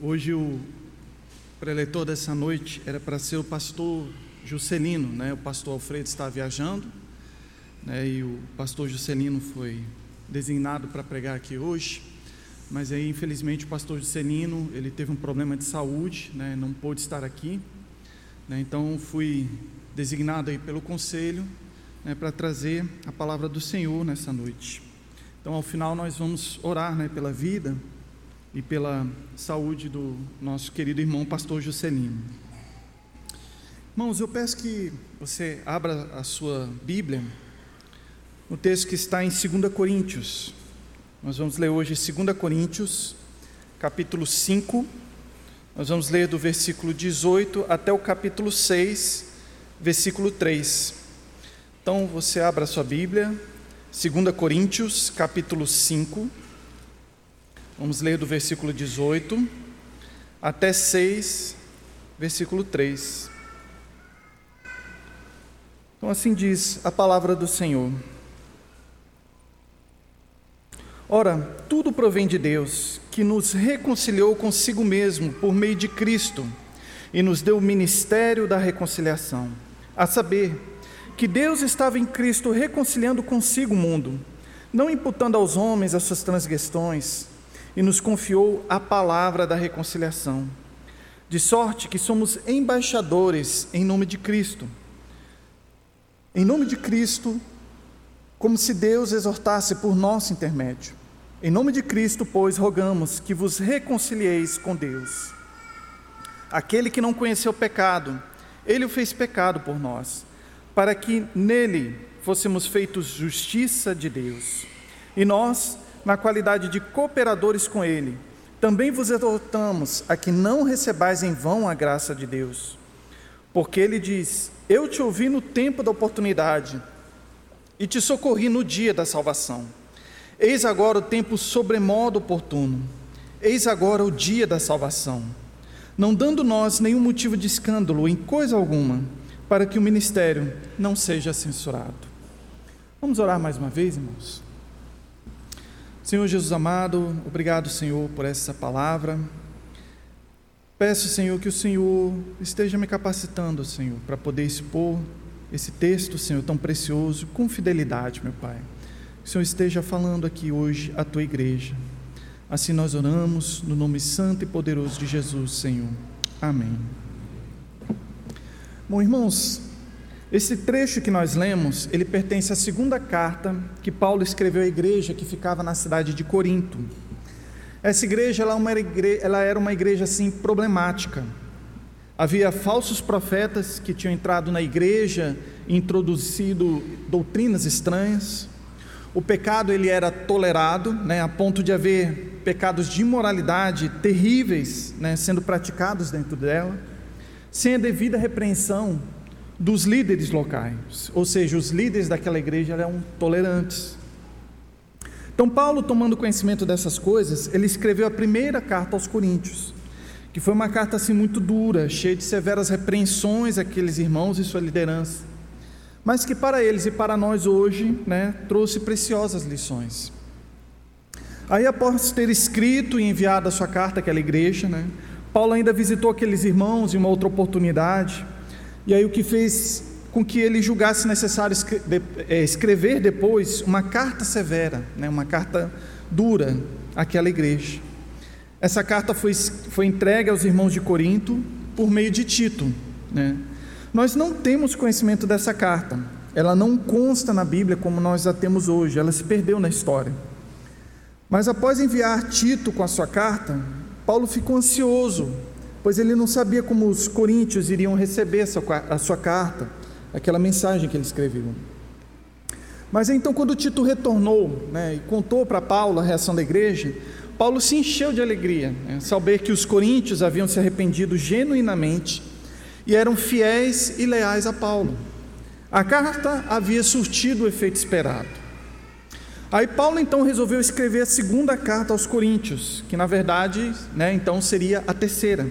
Hoje o preletor dessa noite era para ser o pastor Juscelino, né? O pastor Alfredo está viajando, né? E o pastor Juscelino foi designado para pregar aqui hoje, mas aí infelizmente o pastor Juscelino ele teve um problema de saúde, né? Não pôde estar aqui, né? Então fui designado aí pelo conselho, né? Para trazer a palavra do Senhor nessa noite. Então ao final nós vamos orar, né? Pela vida e pela saúde do nosso querido irmão pastor Juscelino. Irmãos, eu peço que você abra a sua Bíblia no texto que está em 2 Coríntios. Nós vamos ler hoje 2 Coríntios, capítulo 5. Nós vamos ler do versículo 18 até o capítulo 6, versículo 3. Então você abra a sua Bíblia, 2 Coríntios, capítulo 5 Vamos ler do versículo 18 até 6, versículo 3. Então, assim diz a palavra do Senhor. Ora, tudo provém de Deus, que nos reconciliou consigo mesmo por meio de Cristo e nos deu o ministério da reconciliação, a saber, que Deus estava em Cristo reconciliando consigo o mundo, não imputando aos homens as suas transgressões e nos confiou a palavra da reconciliação. De sorte que somos embaixadores em nome de Cristo. Em nome de Cristo, como se Deus exortasse por nosso intermédio. Em nome de Cristo, pois, rogamos que vos reconcilieis com Deus. Aquele que não conheceu pecado, ele o fez pecado por nós, para que nele fôssemos feitos justiça de Deus. E nós, na qualidade de cooperadores com Ele, também vos exortamos a que não recebais em vão a graça de Deus. Porque Ele diz: Eu te ouvi no tempo da oportunidade e te socorri no dia da salvação. Eis agora o tempo sobremodo oportuno, eis agora o dia da salvação. Não dando nós nenhum motivo de escândalo em coisa alguma, para que o ministério não seja censurado. Vamos orar mais uma vez, irmãos? Senhor Jesus amado, obrigado, Senhor, por essa palavra. Peço, Senhor, que o Senhor esteja me capacitando, Senhor, para poder expor esse texto, Senhor, tão precioso, com fidelidade, meu Pai. Que o Senhor esteja falando aqui hoje à tua igreja. Assim nós oramos, no nome santo e poderoso de Jesus, Senhor. Amém. Bom, irmãos, esse trecho que nós lemos, ele pertence à segunda carta que Paulo escreveu à igreja que ficava na cidade de Corinto. Essa igreja, ela, é era uma igreja assim problemática. Havia falsos profetas que tinham entrado na igreja e introduzido doutrinas estranhas. O pecado ele era tolerado, né, a ponto de haver pecados de imoralidade terríveis né, sendo praticados dentro dela, sem a devida repreensão dos líderes locais, ou seja, os líderes daquela igreja eram tolerantes. Então, Paulo, tomando conhecimento dessas coisas, ele escreveu a primeira carta aos Coríntios, que foi uma carta assim muito dura, cheia de severas repreensões àqueles irmãos e sua liderança, mas que para eles e para nós hoje, né, trouxe preciosas lições. Aí, após ter escrito e enviado a sua carta àquela igreja, né, Paulo ainda visitou aqueles irmãos em uma outra oportunidade, e aí o que fez com que ele julgasse necessário é, escrever depois uma carta severa, né, uma carta dura àquela igreja. Essa carta foi, foi entregue aos irmãos de Corinto por meio de Tito. Né? Nós não temos conhecimento dessa carta, ela não consta na Bíblia como nós a temos hoje, ela se perdeu na história. Mas após enviar Tito com a sua carta, Paulo ficou ansioso pois ele não sabia como os coríntios iriam receber a sua carta, aquela mensagem que ele escreveu. Mas então, quando Tito retornou né, e contou para Paulo a reação da igreja, Paulo se encheu de alegria, né, saber que os coríntios haviam se arrependido genuinamente e eram fiéis e leais a Paulo. A carta havia surtido o efeito esperado. Aí Paulo então resolveu escrever a segunda carta aos Coríntios, que na verdade, né, então seria a terceira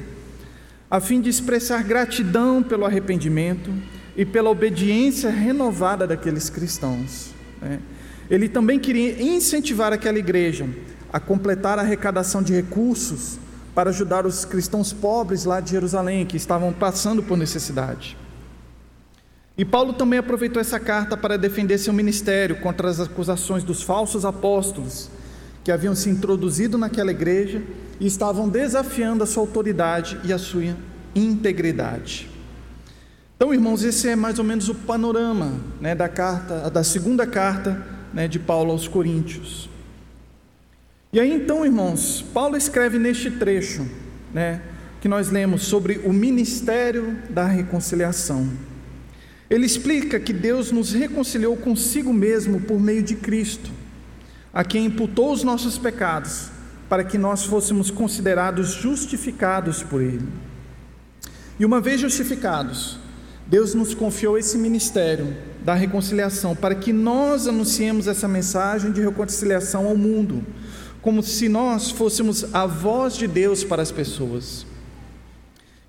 a fim de expressar gratidão pelo arrependimento e pela obediência renovada daqueles cristãos. Né? Ele também queria incentivar aquela igreja a completar a arrecadação de recursos para ajudar os cristãos pobres lá de Jerusalém que estavam passando por necessidade. E Paulo também aproveitou essa carta para defender seu ministério contra as acusações dos falsos apóstolos que haviam se introduzido naquela igreja e estavam desafiando a sua autoridade e a sua integridade. Então, irmãos, esse é mais ou menos o panorama né, da carta, da segunda carta né, de Paulo aos Coríntios. E aí, então, irmãos, Paulo escreve neste trecho, né, que nós lemos sobre o ministério da reconciliação. Ele explica que Deus nos reconciliou consigo mesmo por meio de Cristo, a quem imputou os nossos pecados, para que nós fôssemos considerados justificados por Ele. E uma vez justificados, Deus nos confiou esse ministério da reconciliação para que nós anunciemos essa mensagem de reconciliação ao mundo, como se nós fôssemos a voz de Deus para as pessoas.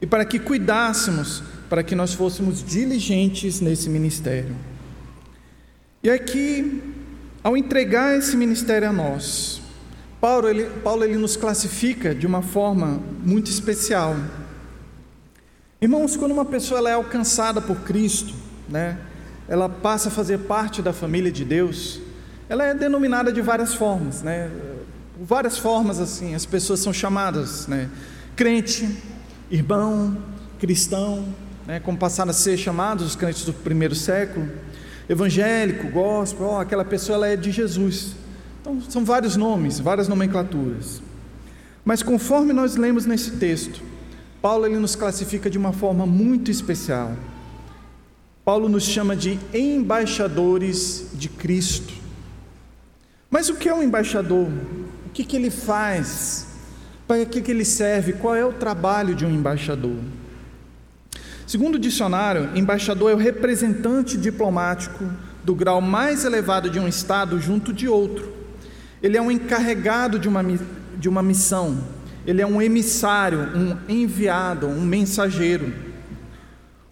E para que cuidássemos para que nós fôssemos diligentes nesse ministério. E aqui, ao entregar esse ministério a nós, Paulo ele, Paulo, ele nos classifica de uma forma muito especial. Irmãos, quando uma pessoa ela é alcançada por Cristo, né, ela passa a fazer parte da família de Deus, ela é denominada de várias formas, né? Várias formas assim, as pessoas são chamadas, né? Crente, irmão, cristão, né, como passaram a ser chamados os crentes do primeiro século, evangélico, gospel, oh, aquela pessoa ela é de Jesus. Então, são vários nomes, várias nomenclaturas. Mas conforme nós lemos nesse texto, Paulo ele nos classifica de uma forma muito especial. Paulo nos chama de embaixadores de Cristo. Mas o que é um embaixador? O que, que ele faz? Para que, que ele serve? Qual é o trabalho de um embaixador? Segundo o dicionário, embaixador é o representante diplomático do grau mais elevado de um Estado junto de outro. Ele é um encarregado de uma, de uma missão, ele é um emissário, um enviado, um mensageiro.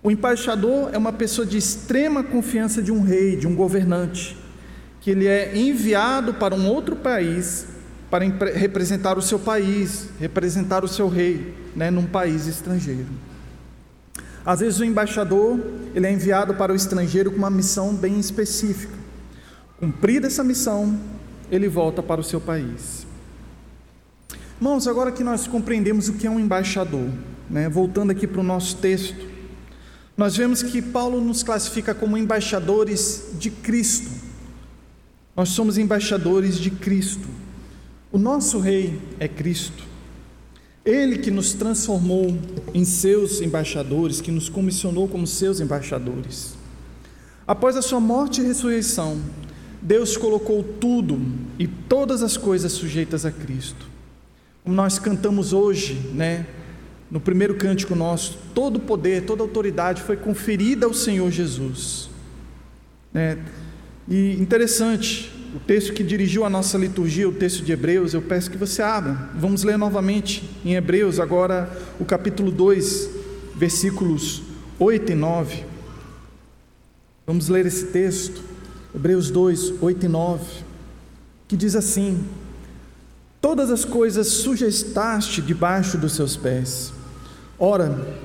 O embaixador é uma pessoa de extrema confiança de um rei, de um governante, que ele é enviado para um outro país para representar o seu país, representar o seu rei, né, num país estrangeiro. Às vezes o embaixador ele é enviado para o estrangeiro com uma missão bem específica. Cumprida essa missão, ele volta para o seu país. Irmãos, agora que nós compreendemos o que é um embaixador, né, voltando aqui para o nosso texto, nós vemos que Paulo nos classifica como embaixadores de Cristo. Nós somos embaixadores de Cristo. O nosso rei é Cristo. Ele que nos transformou em seus embaixadores, que nos comissionou como seus embaixadores. Após a sua morte e ressurreição, Deus colocou tudo e todas as coisas sujeitas a Cristo. Como nós cantamos hoje, né? No primeiro cântico nosso, todo poder, toda autoridade foi conferida ao Senhor Jesus. Né? E interessante, o texto que dirigiu a nossa liturgia, o texto de Hebreus, eu peço que você abra. Vamos ler novamente em Hebreus, agora o capítulo 2, versículos 8 e 9. Vamos ler esse texto, Hebreus 2, 8 e 9, que diz assim: Todas as coisas sujeitaste debaixo dos seus pés. Ora,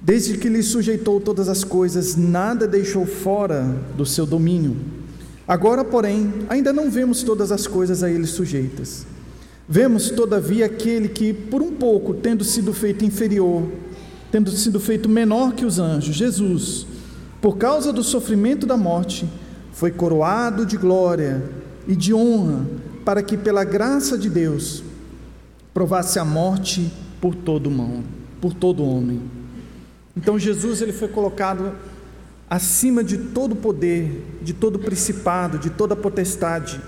desde que lhe sujeitou todas as coisas, nada deixou fora do seu domínio. Agora, porém, ainda não vemos todas as coisas a ele sujeitas. Vemos, todavia, aquele que, por um pouco, tendo sido feito inferior, tendo sido feito menor que os anjos, Jesus, por causa do sofrimento da morte, foi coroado de glória e de honra, para que, pela graça de Deus, provasse a morte por todo mão, por todo homem. Então Jesus ele foi colocado acima de todo poder, de todo principado, de toda potestade.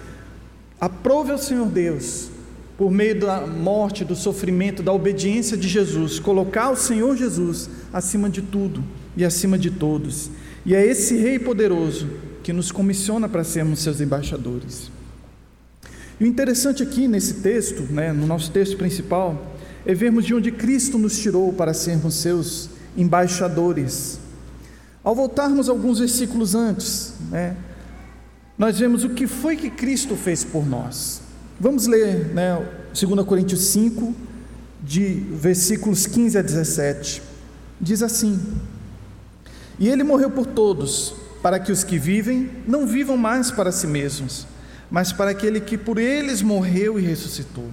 Aprove ao Senhor Deus, por meio da morte, do sofrimento, da obediência de Jesus, colocar o Senhor Jesus acima de tudo e acima de todos. E é esse Rei poderoso que nos comissiona para sermos seus embaixadores. E o interessante aqui nesse texto, né, no nosso texto principal, é vermos de onde Cristo nos tirou para sermos seus embaixadores. Ao voltarmos alguns versículos antes, né, nós vemos o que foi que Cristo fez por nós. Vamos ler né, 2 Coríntios 5, de versículos 15 a 17. Diz assim: E ele morreu por todos, para que os que vivem não vivam mais para si mesmos, mas para aquele que por eles morreu e ressuscitou.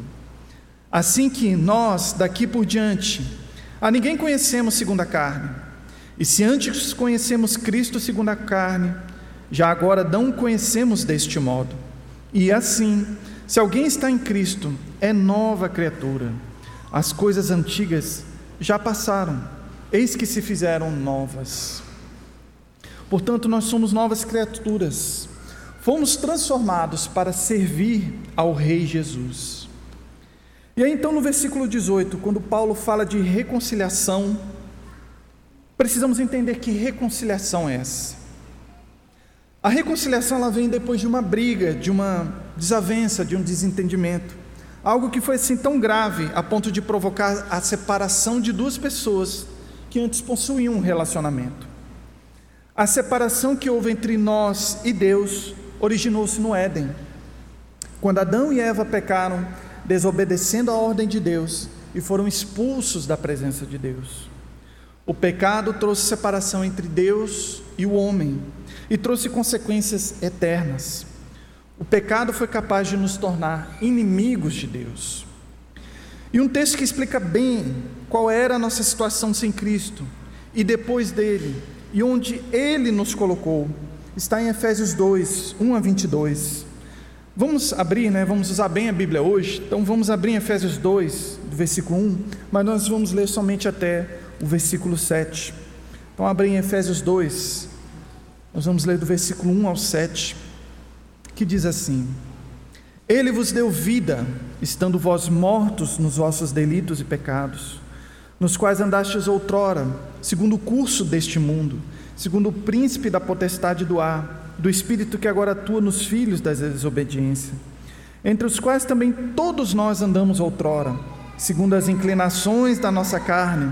Assim que nós, daqui por diante, a ninguém conhecemos segundo a carne. E se antes conhecemos Cristo segundo a carne, já agora não o conhecemos deste modo. E assim, se alguém está em Cristo, é nova criatura. As coisas antigas já passaram, eis que se fizeram novas. Portanto, nós somos novas criaturas. Fomos transformados para servir ao Rei Jesus. E aí, então, no versículo 18, quando Paulo fala de reconciliação, precisamos entender que reconciliação é essa. A reconciliação ela vem depois de uma briga, de uma desavença, de um desentendimento. Algo que foi assim tão grave a ponto de provocar a separação de duas pessoas que antes possuíam um relacionamento. A separação que houve entre nós e Deus originou-se no Éden. Quando Adão e Eva pecaram, desobedecendo a ordem de Deus e foram expulsos da presença de Deus. O pecado trouxe separação entre Deus e o homem e trouxe consequências eternas. O pecado foi capaz de nos tornar inimigos de Deus. E um texto que explica bem qual era a nossa situação sem Cristo e depois dele, e onde ele nos colocou, está em Efésios 2, 1 a 22. Vamos abrir, né? Vamos usar bem a Bíblia hoje. Então vamos abrir em Efésios 2, do versículo 1, mas nós vamos ler somente até o versículo 7. Então abrir em Efésios 2. Nós vamos ler do versículo 1 ao 7, que diz assim: Ele vos deu vida, estando vós mortos nos vossos delitos e pecados nos quais andastes outrora, segundo o curso deste mundo, segundo o príncipe da potestade do ar, do espírito que agora atua nos filhos da desobediência, entre os quais também todos nós andamos outrora, segundo as inclinações da nossa carne,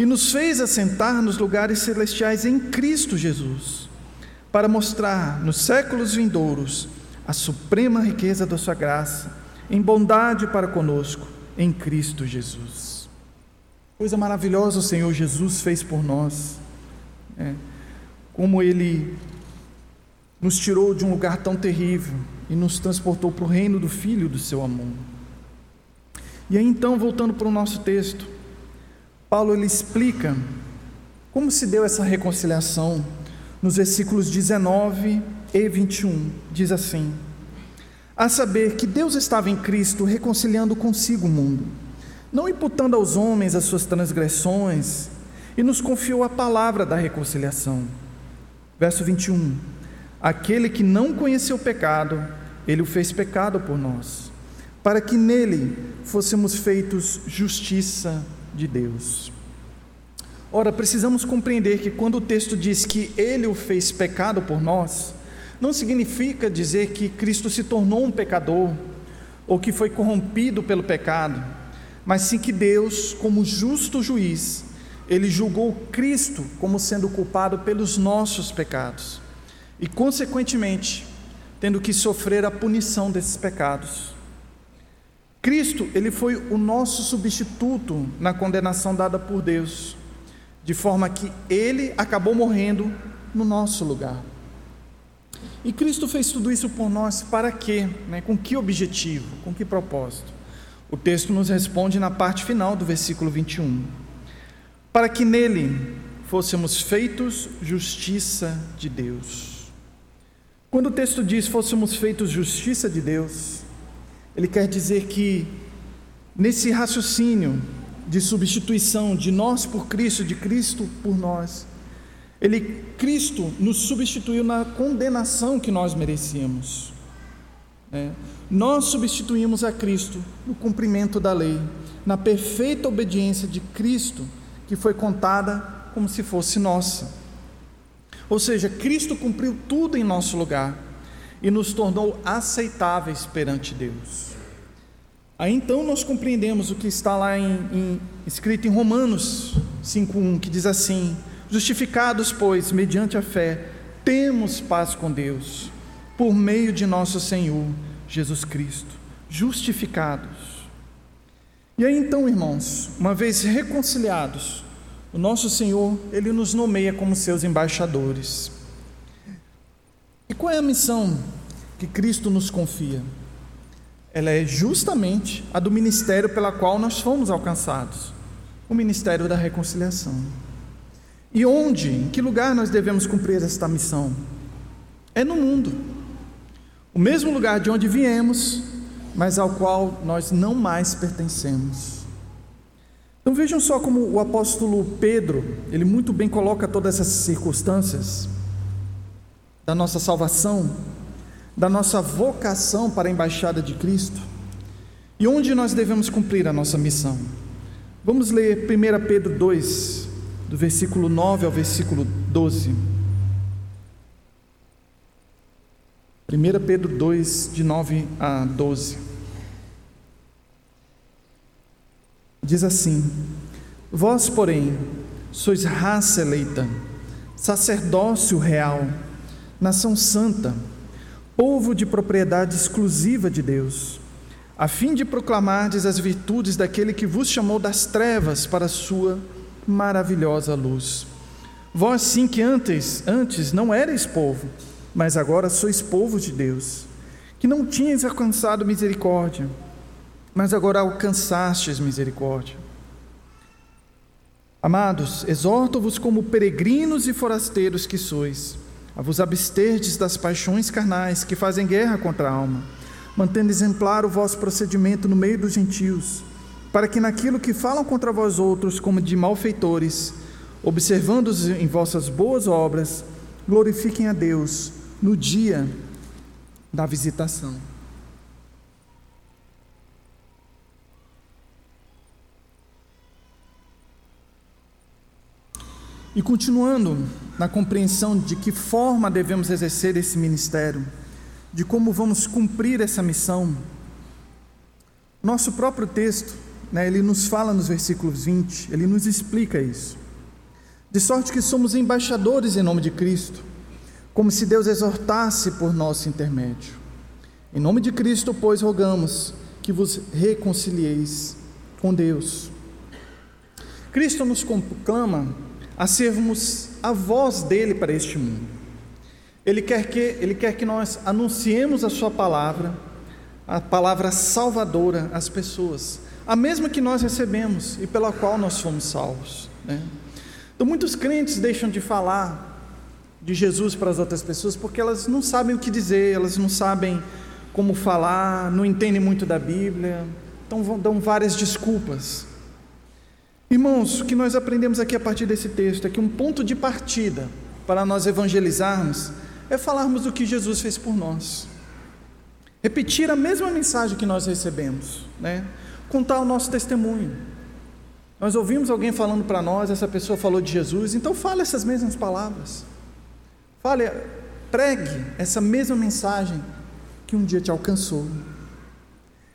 e nos fez assentar nos lugares celestiais em Cristo Jesus, para mostrar nos séculos vindouros a suprema riqueza da Sua graça, em bondade para conosco, em Cristo Jesus. Coisa maravilhosa o Senhor Jesus fez por nós. É como Ele nos tirou de um lugar tão terrível e nos transportou para o reino do Filho do seu amor. E aí então, voltando para o nosso texto, Paulo ele explica como se deu essa reconciliação nos versículos 19 e 21. Diz assim: A saber que Deus estava em Cristo reconciliando consigo o mundo, não imputando aos homens as suas transgressões, e nos confiou a palavra da reconciliação. Verso 21. Aquele que não conheceu o pecado, ele o fez pecado por nós, para que nele fôssemos feitos justiça de Deus. Ora, precisamos compreender que quando o texto diz que ele o fez pecado por nós, não significa dizer que Cristo se tornou um pecador ou que foi corrompido pelo pecado, mas sim que Deus, como justo juiz, ele julgou Cristo como sendo culpado pelos nossos pecados e, consequentemente, tendo que sofrer a punição desses pecados. Cristo, ele foi o nosso substituto na condenação dada por Deus, de forma que ele acabou morrendo no nosso lugar. E Cristo fez tudo isso por nós para quê? Né? Com que objetivo? Com que propósito? O texto nos responde na parte final do versículo 21 para que nele fôssemos feitos justiça de Deus. Quando o texto diz fôssemos feitos justiça de Deus, ele quer dizer que nesse raciocínio de substituição de nós por Cristo, de Cristo por nós, ele Cristo nos substituiu na condenação que nós merecíamos. É, nós substituímos a Cristo no cumprimento da lei, na perfeita obediência de Cristo que foi contada como se fosse nossa. Ou seja, Cristo cumpriu tudo em nosso lugar e nos tornou aceitáveis perante Deus. Aí então nós compreendemos o que está lá em, em, escrito em Romanos 5,1, que diz assim: Justificados, pois, mediante a fé, temos paz com Deus, por meio de nosso Senhor Jesus Cristo. Justificados. E aí então, irmãos, uma vez reconciliados, o nosso Senhor, ele nos nomeia como seus embaixadores. Qual é a missão que Cristo nos confia? ela é justamente a do ministério pela qual nós fomos alcançados o ministério da reconciliação. E onde, em que lugar nós devemos cumprir esta missão? É no mundo, o mesmo lugar de onde viemos, mas ao qual nós não mais pertencemos. Então vejam só como o apóstolo Pedro, ele muito bem coloca todas essas circunstâncias da nossa salvação da nossa vocação para a embaixada de Cristo e onde nós devemos cumprir a nossa missão. Vamos ler 1 Pedro 2, do versículo 9 ao versículo 12. 1 Pedro 2, de 9 a 12. Diz assim: Vós, porém, sois raça eleita, sacerdócio real, nação santa, povo de propriedade exclusiva de Deus, a fim de proclamardes as virtudes daquele que vos chamou das trevas para a sua maravilhosa luz. Vós sim que antes, antes não erais povo, mas agora sois povo de Deus, que não tinhas alcançado misericórdia, mas agora alcançastes misericórdia. Amados, exorto-vos como peregrinos e forasteiros que sois, a vos absterdes das paixões carnais que fazem guerra contra a alma, mantendo exemplar o vosso procedimento no meio dos gentios, para que naquilo que falam contra vós outros como de malfeitores, observando-os em vossas boas obras, glorifiquem a Deus no dia da visitação. E continuando na compreensão de que forma devemos exercer esse ministério, de como vamos cumprir essa missão, nosso próprio texto, né, ele nos fala nos versículos 20, ele nos explica isso. De sorte que somos embaixadores em nome de Cristo, como se Deus exortasse por nosso intermédio. Em nome de Cristo, pois, rogamos que vos reconcilieis com Deus. Cristo nos conclama a sermos a voz dele para este mundo. Ele quer que, ele quer que nós anunciemos a sua palavra, a palavra salvadora às pessoas, a mesma que nós recebemos e pela qual nós fomos salvos. Né? Então, muitos crentes deixam de falar de Jesus para as outras pessoas porque elas não sabem o que dizer, elas não sabem como falar, não entendem muito da Bíblia, então dão várias desculpas. Irmãos, o que nós aprendemos aqui a partir desse texto é que um ponto de partida para nós evangelizarmos é falarmos do que Jesus fez por nós. Repetir a mesma mensagem que nós recebemos, né? Contar o nosso testemunho. Nós ouvimos alguém falando para nós, essa pessoa falou de Jesus, então fale essas mesmas palavras. Fale, pregue essa mesma mensagem que um dia te alcançou.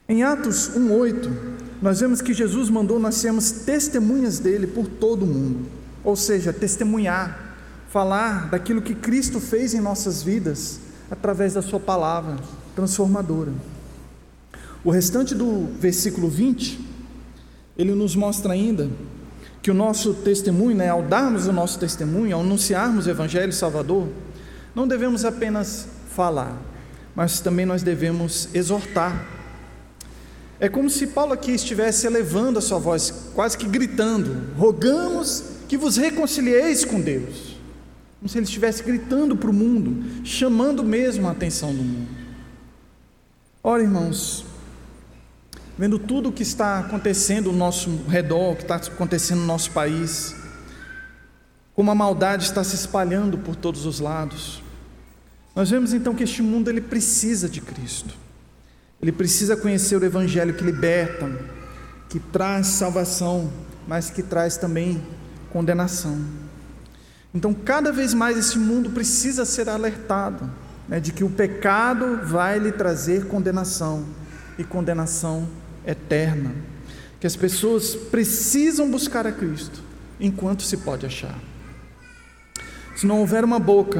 Em Atos 1:8, nós vemos que Jesus mandou nós sermos testemunhas dele por todo o mundo, ou seja, testemunhar, falar daquilo que Cristo fez em nossas vidas através da Sua palavra transformadora. O restante do versículo 20, ele nos mostra ainda que o nosso testemunho, né, ao darmos o nosso testemunho, ao anunciarmos o Evangelho Salvador, não devemos apenas falar, mas também nós devemos exortar é como se Paulo aqui estivesse elevando a sua voz, quase que gritando: rogamos que vos reconcilieis com Deus. Como se ele estivesse gritando para o mundo, chamando mesmo a atenção do mundo. Ora, irmãos, vendo tudo o que está acontecendo ao nosso redor, o que está acontecendo no nosso país, como a maldade está se espalhando por todos os lados, nós vemos então que este mundo ele precisa de Cristo. Ele precisa conhecer o Evangelho que liberta, que traz salvação, mas que traz também condenação. Então, cada vez mais esse mundo precisa ser alertado né, de que o pecado vai lhe trazer condenação e condenação eterna. Que as pessoas precisam buscar a Cristo enquanto se pode achar. Se não houver uma boca,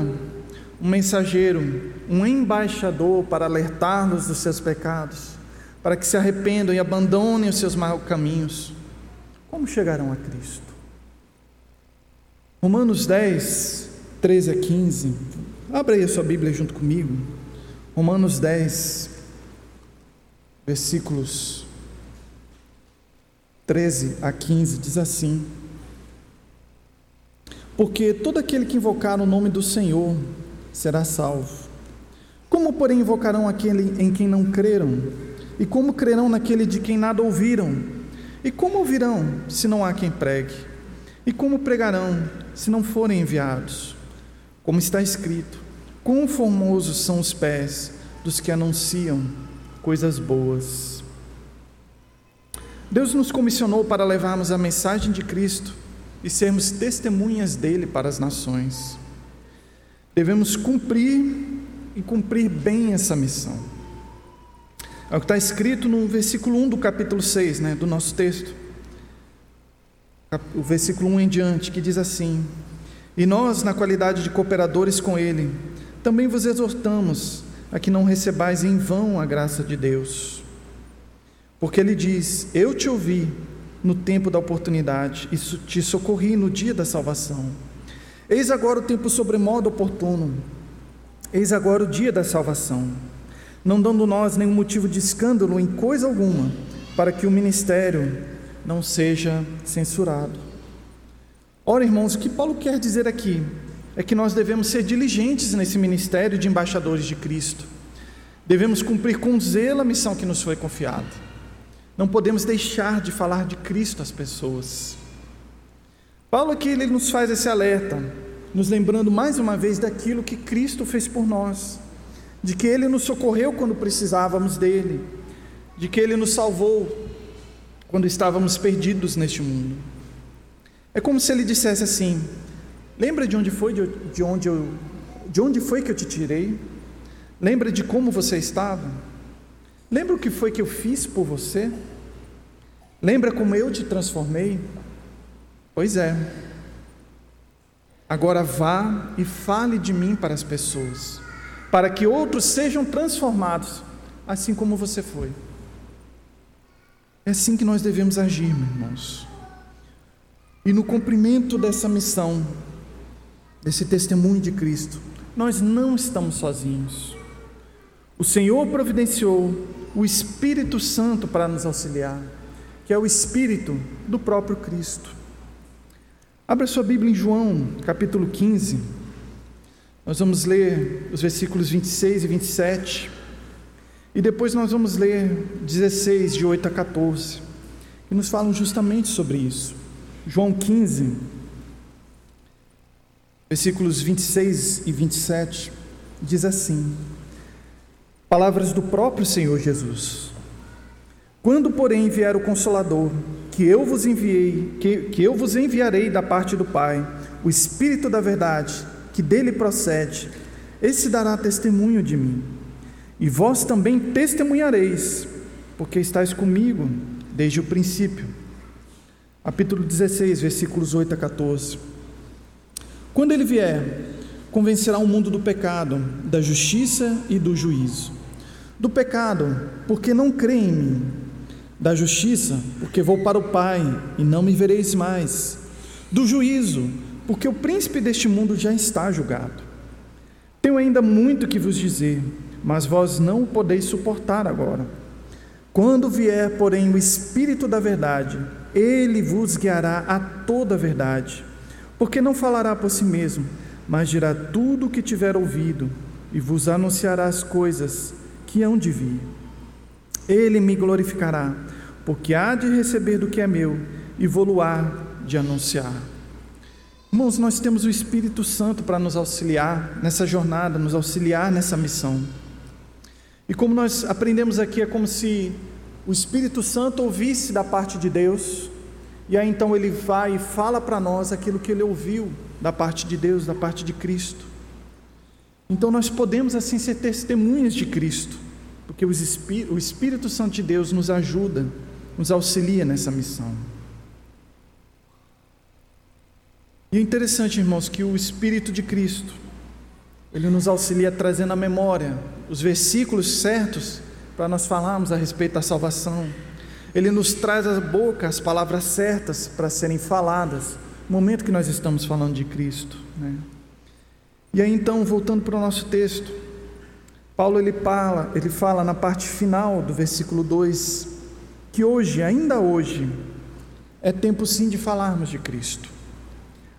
um mensageiro, um embaixador para alertá-los dos seus pecados, para que se arrependam e abandonem os seus maus caminhos, como chegarão a Cristo? Romanos 10, 13 a 15. Abra aí a sua Bíblia junto comigo. Romanos 10, versículos 13 a 15, diz assim: Porque todo aquele que invocar o nome do Senhor será salvo. Como, porém, invocarão aquele em quem não creram? E como crerão naquele de quem nada ouviram? E como ouvirão se não há quem pregue? E como pregarão se não forem enviados? Como está escrito: Quão formosos são os pés dos que anunciam coisas boas. Deus nos comissionou para levarmos a mensagem de Cristo e sermos testemunhas dele para as nações. Devemos cumprir e cumprir bem essa missão. É o que está escrito no versículo 1 do capítulo 6, né, do nosso texto o versículo 1 em diante, que diz assim: E nós, na qualidade de cooperadores com Ele, também vos exortamos a que não recebais em vão a graça de Deus. Porque Ele diz: Eu te ouvi no tempo da oportunidade e te socorri no dia da salvação. Eis agora o tempo sobremodo oportuno, eis agora o dia da salvação, não dando nós nenhum motivo de escândalo em coisa alguma, para que o ministério não seja censurado. Ora, irmãos, o que Paulo quer dizer aqui é que nós devemos ser diligentes nesse ministério de embaixadores de Cristo. Devemos cumprir com zelo a missão que nos foi confiada. Não podemos deixar de falar de Cristo às pessoas. Paulo aqui ele nos faz esse alerta, nos lembrando mais uma vez daquilo que Cristo fez por nós, de que ele nos socorreu quando precisávamos dele, de que ele nos salvou quando estávamos perdidos neste mundo. É como se ele dissesse assim: Lembra de onde foi de onde eu de onde foi que eu te tirei? Lembra de como você estava? Lembra o que foi que eu fiz por você? Lembra como eu te transformei? Pois é. Agora vá e fale de mim para as pessoas, para que outros sejam transformados, assim como você foi. É assim que nós devemos agir, meus irmãos. E no cumprimento dessa missão, desse testemunho de Cristo, nós não estamos sozinhos. O Senhor providenciou o Espírito Santo para nos auxiliar, que é o Espírito do próprio Cristo. Abra sua Bíblia em João, capítulo 15. Nós vamos ler os versículos 26 e 27. E depois nós vamos ler 16, de 8 a 14, que nos falam justamente sobre isso. João 15, versículos 26 e 27, diz assim: Palavras do próprio Senhor Jesus. Quando, porém, vier o Consolador, que eu vos enviei, que, que eu vos enviarei da parte do Pai, o Espírito da verdade, que dele procede, esse dará testemunho de mim. E vós também testemunhareis, porque estáis comigo desde o princípio. Capítulo 16, versículos 8 a 14. Quando ele vier, convencerá o mundo do pecado, da justiça e do juízo. Do pecado, porque não crê em mim. Da justiça, porque vou para o Pai e não me vereis mais. Do juízo, porque o príncipe deste mundo já está julgado. Tenho ainda muito que vos dizer mas vós não o podeis suportar agora. Quando vier, porém, o Espírito da Verdade, ele vos guiará a toda a verdade, porque não falará por si mesmo, mas dirá tudo o que tiver ouvido e vos anunciará as coisas que hão de vir. Ele me glorificará, porque há de receber do que é meu e vou-lo-á de anunciar. Irmãos, nós temos o Espírito Santo para nos auxiliar nessa jornada, nos auxiliar nessa missão. E como nós aprendemos aqui, é como se o Espírito Santo ouvisse da parte de Deus E aí então ele vai e fala para nós aquilo que ele ouviu da parte de Deus, da parte de Cristo. Então nós podemos assim ser testemunhas de Cristo, porque o Espírito Santo de Deus nos ajuda, nos auxilia nessa missão. E é interessante, irmãos, que o Espírito de Cristo, ele nos auxilia trazendo à memória os versículos certos para nós falarmos a respeito da salvação. Ele nos traz à boca as palavras certas para serem faladas no momento que nós estamos falando de Cristo. Né? E aí então, voltando para o nosso texto, Paulo ele fala, ele fala na parte final do versículo 2 que hoje, ainda hoje, é tempo sim de falarmos de Cristo.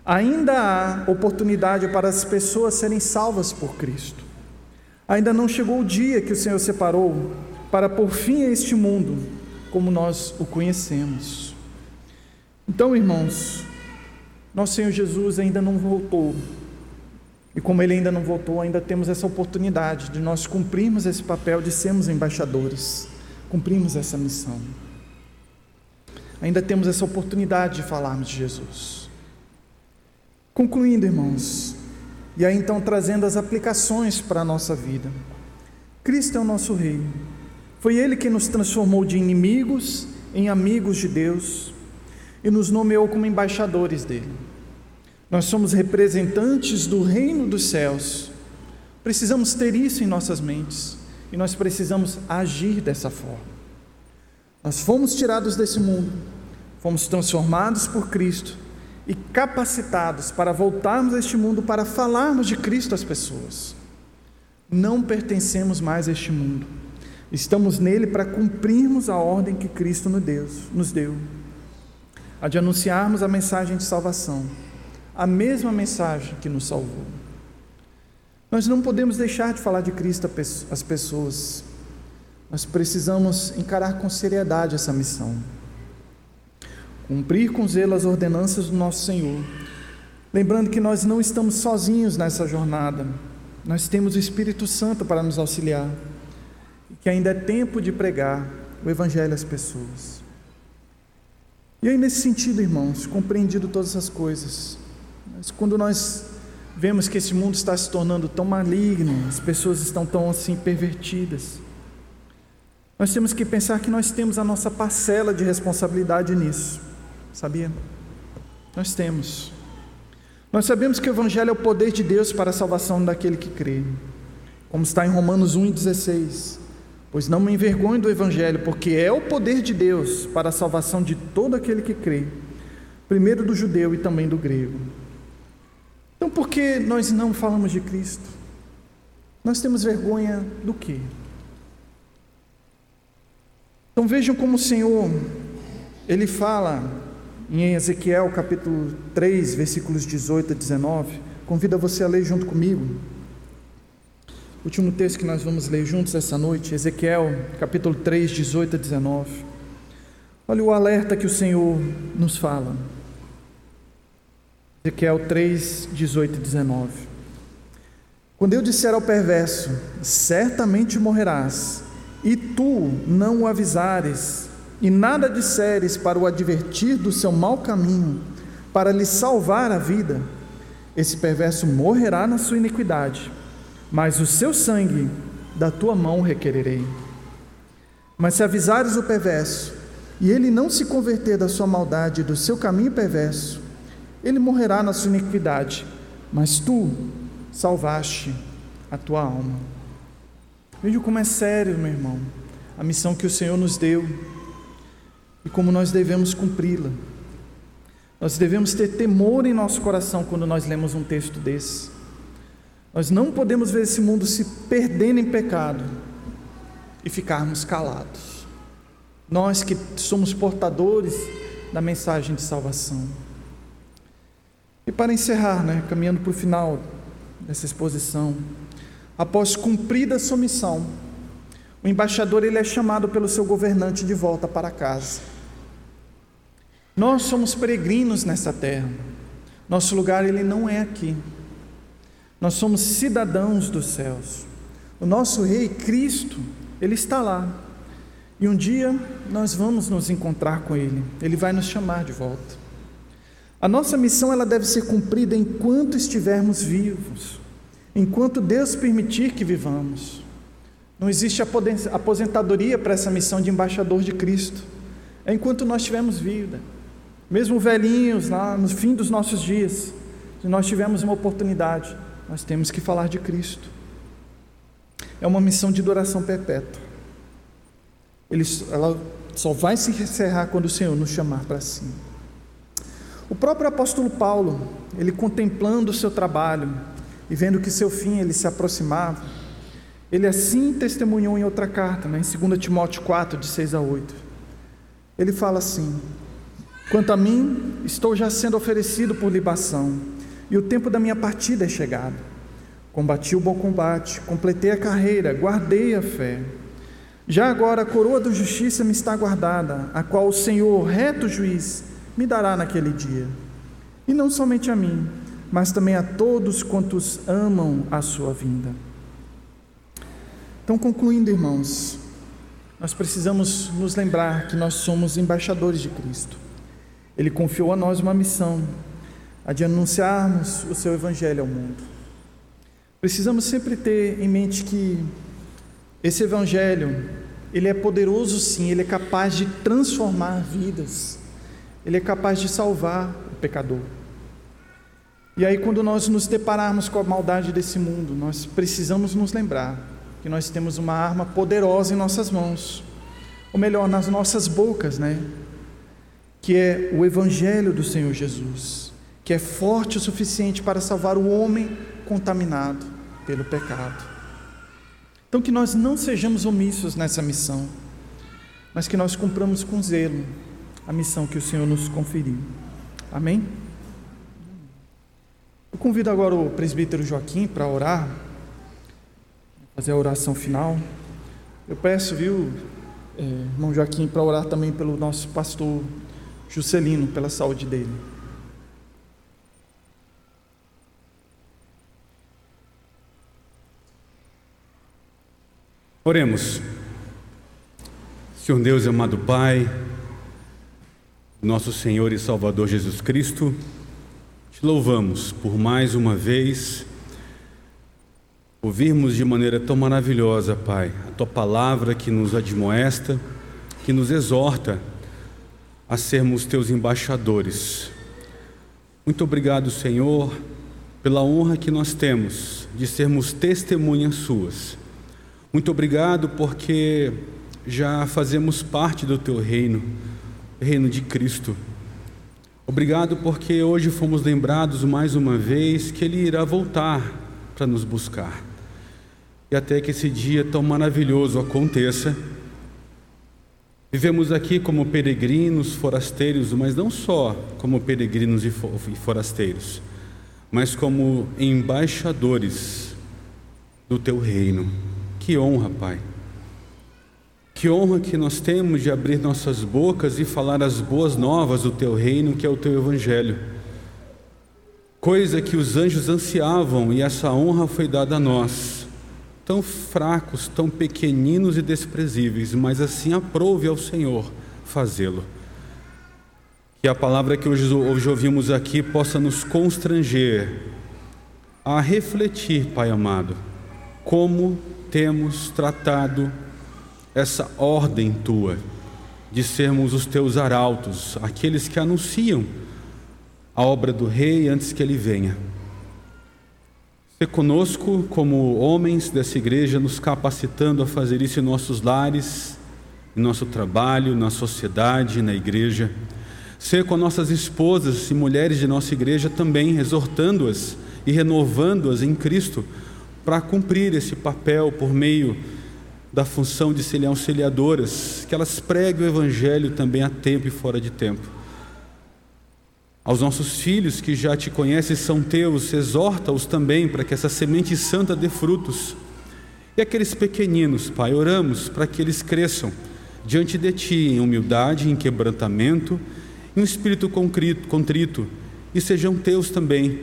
Ainda há oportunidade para as pessoas serem salvas por Cristo. Ainda não chegou o dia que o Senhor separou para pôr fim a este mundo como nós o conhecemos. Então, irmãos, nosso Senhor Jesus ainda não voltou. E como ele ainda não voltou, ainda temos essa oportunidade de nós cumprirmos esse papel de sermos embaixadores, cumprirmos essa missão. Ainda temos essa oportunidade de falarmos de Jesus. Concluindo, irmãos, e aí então trazendo as aplicações para a nossa vida. Cristo é o nosso Rei. Foi Ele que nos transformou de inimigos em amigos de Deus e nos nomeou como embaixadores dele. Nós somos representantes do reino dos céus. Precisamos ter isso em nossas mentes e nós precisamos agir dessa forma. Nós fomos tirados desse mundo, fomos transformados por Cristo e capacitados para voltarmos a este mundo para falarmos de Cristo às pessoas. Não pertencemos mais a este mundo. Estamos nele para cumprirmos a ordem que Cristo nos deu, a de anunciarmos a mensagem de salvação, a mesma mensagem que nos salvou. Nós não podemos deixar de falar de Cristo às pessoas. Nós precisamos encarar com seriedade essa missão cumprir com zelo as ordenanças do nosso Senhor. Lembrando que nós não estamos sozinhos nessa jornada, nós temos o Espírito Santo para nos auxiliar, e que ainda é tempo de pregar o Evangelho às pessoas. E aí, nesse sentido, irmãos, compreendido todas essas coisas, mas quando nós vemos que esse mundo está se tornando tão maligno, as pessoas estão tão assim pervertidas, nós temos que pensar que nós temos a nossa parcela de responsabilidade nisso. Sabia? Nós temos. Nós sabemos que o Evangelho é o poder de Deus para a salvação daquele que crê. Como está em Romanos 1,16. Pois não me envergonho do Evangelho, porque é o poder de Deus para a salvação de todo aquele que crê, primeiro do judeu e também do grego. Então, por que nós não falamos de Cristo? Nós temos vergonha do quê? Então vejam como o Senhor, Ele fala em Ezequiel capítulo 3, versículos 18 a 19. Convido você a ler junto comigo. O último texto que nós vamos ler juntos essa noite, Ezequiel capítulo 3, 18 a 19. Olha o alerta que o Senhor nos fala. Ezequiel 3, 18 e 19. Quando eu disser ao perverso, certamente morrerás, e tu não o avisares, e nada disseres para o advertir do seu mau caminho, para lhe salvar a vida, esse perverso morrerá na sua iniquidade, mas o seu sangue da tua mão requererei. Mas se avisares o perverso, e ele não se converter da sua maldade e do seu caminho perverso, ele morrerá na sua iniquidade, mas tu salvaste a tua alma. Veja como é sério, meu irmão, a missão que o Senhor nos deu e como nós devemos cumpri-la. Nós devemos ter temor em nosso coração quando nós lemos um texto desse. Nós não podemos ver esse mundo se perdendo em pecado e ficarmos calados. Nós que somos portadores da mensagem de salvação. E para encerrar, né, caminhando para o final dessa exposição, após cumprida sua missão, o embaixador ele é chamado pelo seu governante de volta para casa. Nós somos peregrinos nessa terra. Nosso lugar ele não é aqui. Nós somos cidadãos dos céus. O nosso rei Cristo, ele está lá. E um dia nós vamos nos encontrar com Ele, Ele vai nos chamar de volta. A nossa missão ela deve ser cumprida enquanto estivermos vivos, enquanto Deus permitir que vivamos. Não existe aposentadoria para essa missão de embaixador de Cristo. É enquanto nós tivermos vida, mesmo velhinhos lá no fim dos nossos dias, se nós tivermos uma oportunidade, nós temos que falar de Cristo. É uma missão de duração perpétua. Ele, ela só vai se encerrar quando o Senhor nos chamar para si. O próprio apóstolo Paulo, ele contemplando o seu trabalho e vendo que seu fim ele se aproximava, ele assim testemunhou em outra carta, né, em 2 Timóteo 4, de 6 a 8. Ele fala assim: Quanto a mim, estou já sendo oferecido por libação, e o tempo da minha partida é chegado. Combati o bom combate, completei a carreira, guardei a fé. Já agora a coroa da justiça me está guardada, a qual o Senhor, reto juiz, me dará naquele dia. E não somente a mim, mas também a todos quantos amam a sua vinda. Então, concluindo, irmãos, nós precisamos nos lembrar que nós somos embaixadores de Cristo. Ele confiou a nós uma missão, a de anunciarmos o seu evangelho ao mundo. Precisamos sempre ter em mente que esse evangelho, ele é poderoso sim, ele é capaz de transformar vidas. Ele é capaz de salvar o pecador. E aí quando nós nos depararmos com a maldade desse mundo, nós precisamos nos lembrar que nós temos uma arma poderosa em nossas mãos, ou melhor, nas nossas bocas, né? Que é o evangelho do Senhor Jesus, que é forte o suficiente para salvar o homem contaminado pelo pecado. Então, que nós não sejamos omissos nessa missão, mas que nós cumpramos com zelo a missão que o Senhor nos conferiu. Amém? Eu convido agora o presbítero Joaquim para orar, fazer a oração final. Eu peço, viu, é, irmão Joaquim, para orar também pelo nosso pastor Juscelino, pela saúde dele. Oremos. Senhor Deus, amado Pai, nosso Senhor e Salvador Jesus Cristo, te louvamos por mais uma vez ouvirmos de maneira tão maravilhosa, Pai, a tua palavra que nos admoesta, que nos exorta a sermos teus embaixadores. Muito obrigado, Senhor, pela honra que nós temos de sermos testemunhas suas muito obrigado porque já fazemos parte do teu reino, reino de Cristo. Obrigado porque hoje fomos lembrados mais uma vez que Ele irá voltar para nos buscar. E até que esse dia tão maravilhoso aconteça, vivemos aqui como peregrinos, forasteiros, mas não só como peregrinos e forasteiros, mas como embaixadores do teu reino. Que honra, Pai. Que honra que nós temos de abrir nossas bocas e falar as boas novas do Teu reino, que é o Teu Evangelho. Coisa que os anjos ansiavam e essa honra foi dada a nós. Tão fracos, tão pequeninos e desprezíveis, mas assim aprove ao Senhor fazê-lo. Que a palavra que hoje, hoje ouvimos aqui possa nos constranger a refletir, Pai amado, como temos tratado essa ordem tua de sermos os teus arautos, aqueles que anunciam a obra do Rei antes que ele venha. Se conosco, como homens dessa igreja, nos capacitando a fazer isso em nossos lares, em nosso trabalho, na sociedade, na igreja. Ser com nossas esposas e mulheres de nossa igreja também, exortando-as e renovando-as em Cristo para cumprir esse papel por meio da função de serem auxiliadoras, que elas preguem o Evangelho também a tempo e fora de tempo. Aos nossos filhos que já te conhecem são teus, exorta-os também para que essa semente santa dê frutos. E aqueles pequeninos, Pai, oramos para que eles cresçam diante de Ti em humildade, em quebrantamento, em um espírito contrito, e sejam teus também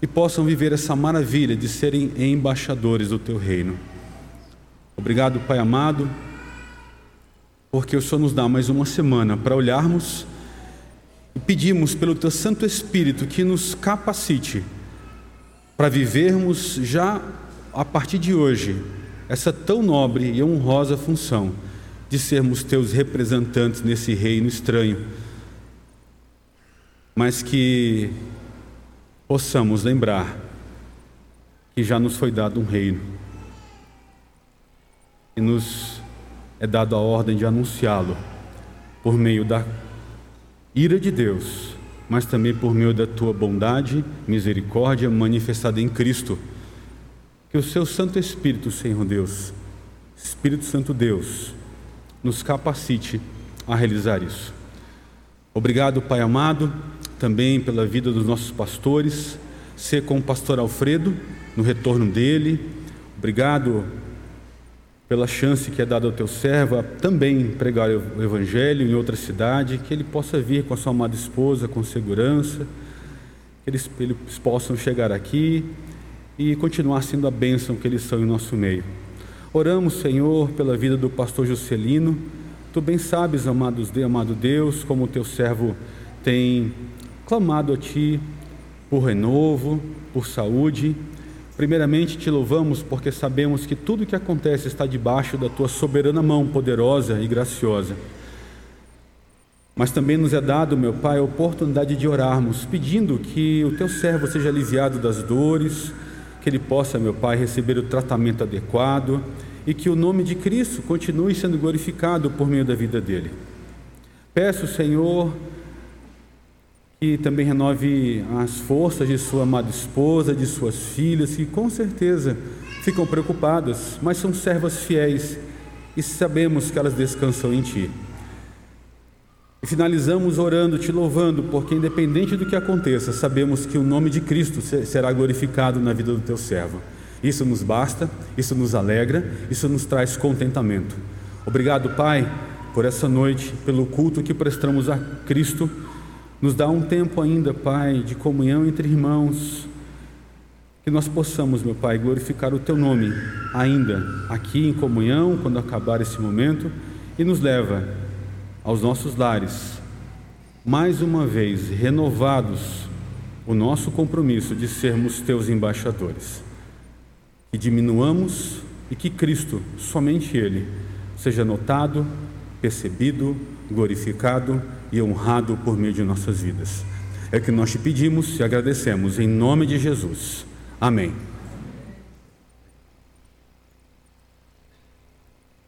e possam viver essa maravilha de serem embaixadores do teu reino. Obrigado, Pai amado. porque o Senhor nos dá mais uma semana para olharmos e pedimos pelo Teu Santo Espírito que nos capacite para vivermos já a partir de hoje essa tão nobre e honrosa função de sermos Teus representantes nesse reino estranho, mas que possamos lembrar que já nos foi dado um reino e nos é dado a ordem de anunciá-lo por meio da ira de Deus, mas também por meio da tua bondade, misericórdia manifestada em Cristo. Que o seu Santo Espírito, Senhor Deus, Espírito Santo Deus, nos capacite a realizar isso. Obrigado, Pai amado, também pela vida dos nossos pastores, ser com o pastor Alfredo no retorno dele. Obrigado pela chance que é dada ao teu servo a também pregar o Evangelho em outra cidade, que ele possa vir com a sua amada esposa com segurança, que eles, eles possam chegar aqui e continuar sendo a bênção que eles são em nosso meio. Oramos, Senhor, pela vida do pastor Juscelino. Tu bem sabes, amados, amado Deus, como o teu servo tem clamado a Ti por renovo, por saúde, Primeiramente, te louvamos porque sabemos que tudo o que acontece está debaixo da tua soberana mão poderosa e graciosa. Mas também nos é dado, meu Pai, a oportunidade de orarmos, pedindo que o teu servo seja aliviado das dores, que ele possa, meu Pai, receber o tratamento adequado e que o nome de Cristo continue sendo glorificado por meio da vida dele. Peço, Senhor, que também renove as forças de sua amada esposa, de suas filhas, que com certeza ficam preocupadas, mas são servas fiéis e sabemos que elas descansam em Ti. E finalizamos orando, te louvando, porque independente do que aconteça, sabemos que o nome de Cristo será glorificado na vida do Teu servo. Isso nos basta, isso nos alegra, isso nos traz contentamento. Obrigado, Pai, por essa noite, pelo culto que prestamos a Cristo nos dá um tempo ainda, Pai, de comunhão entre irmãos, que nós possamos, meu Pai, glorificar o Teu nome ainda aqui em comunhão, quando acabar esse momento, e nos leva aos nossos lares, mais uma vez renovados o nosso compromisso de sermos Teus embaixadores. Que diminuamos e que Cristo, somente Ele, seja notado, percebido, glorificado e honrado por meio de nossas vidas. É que nós te pedimos e agradecemos em nome de Jesus. Amém.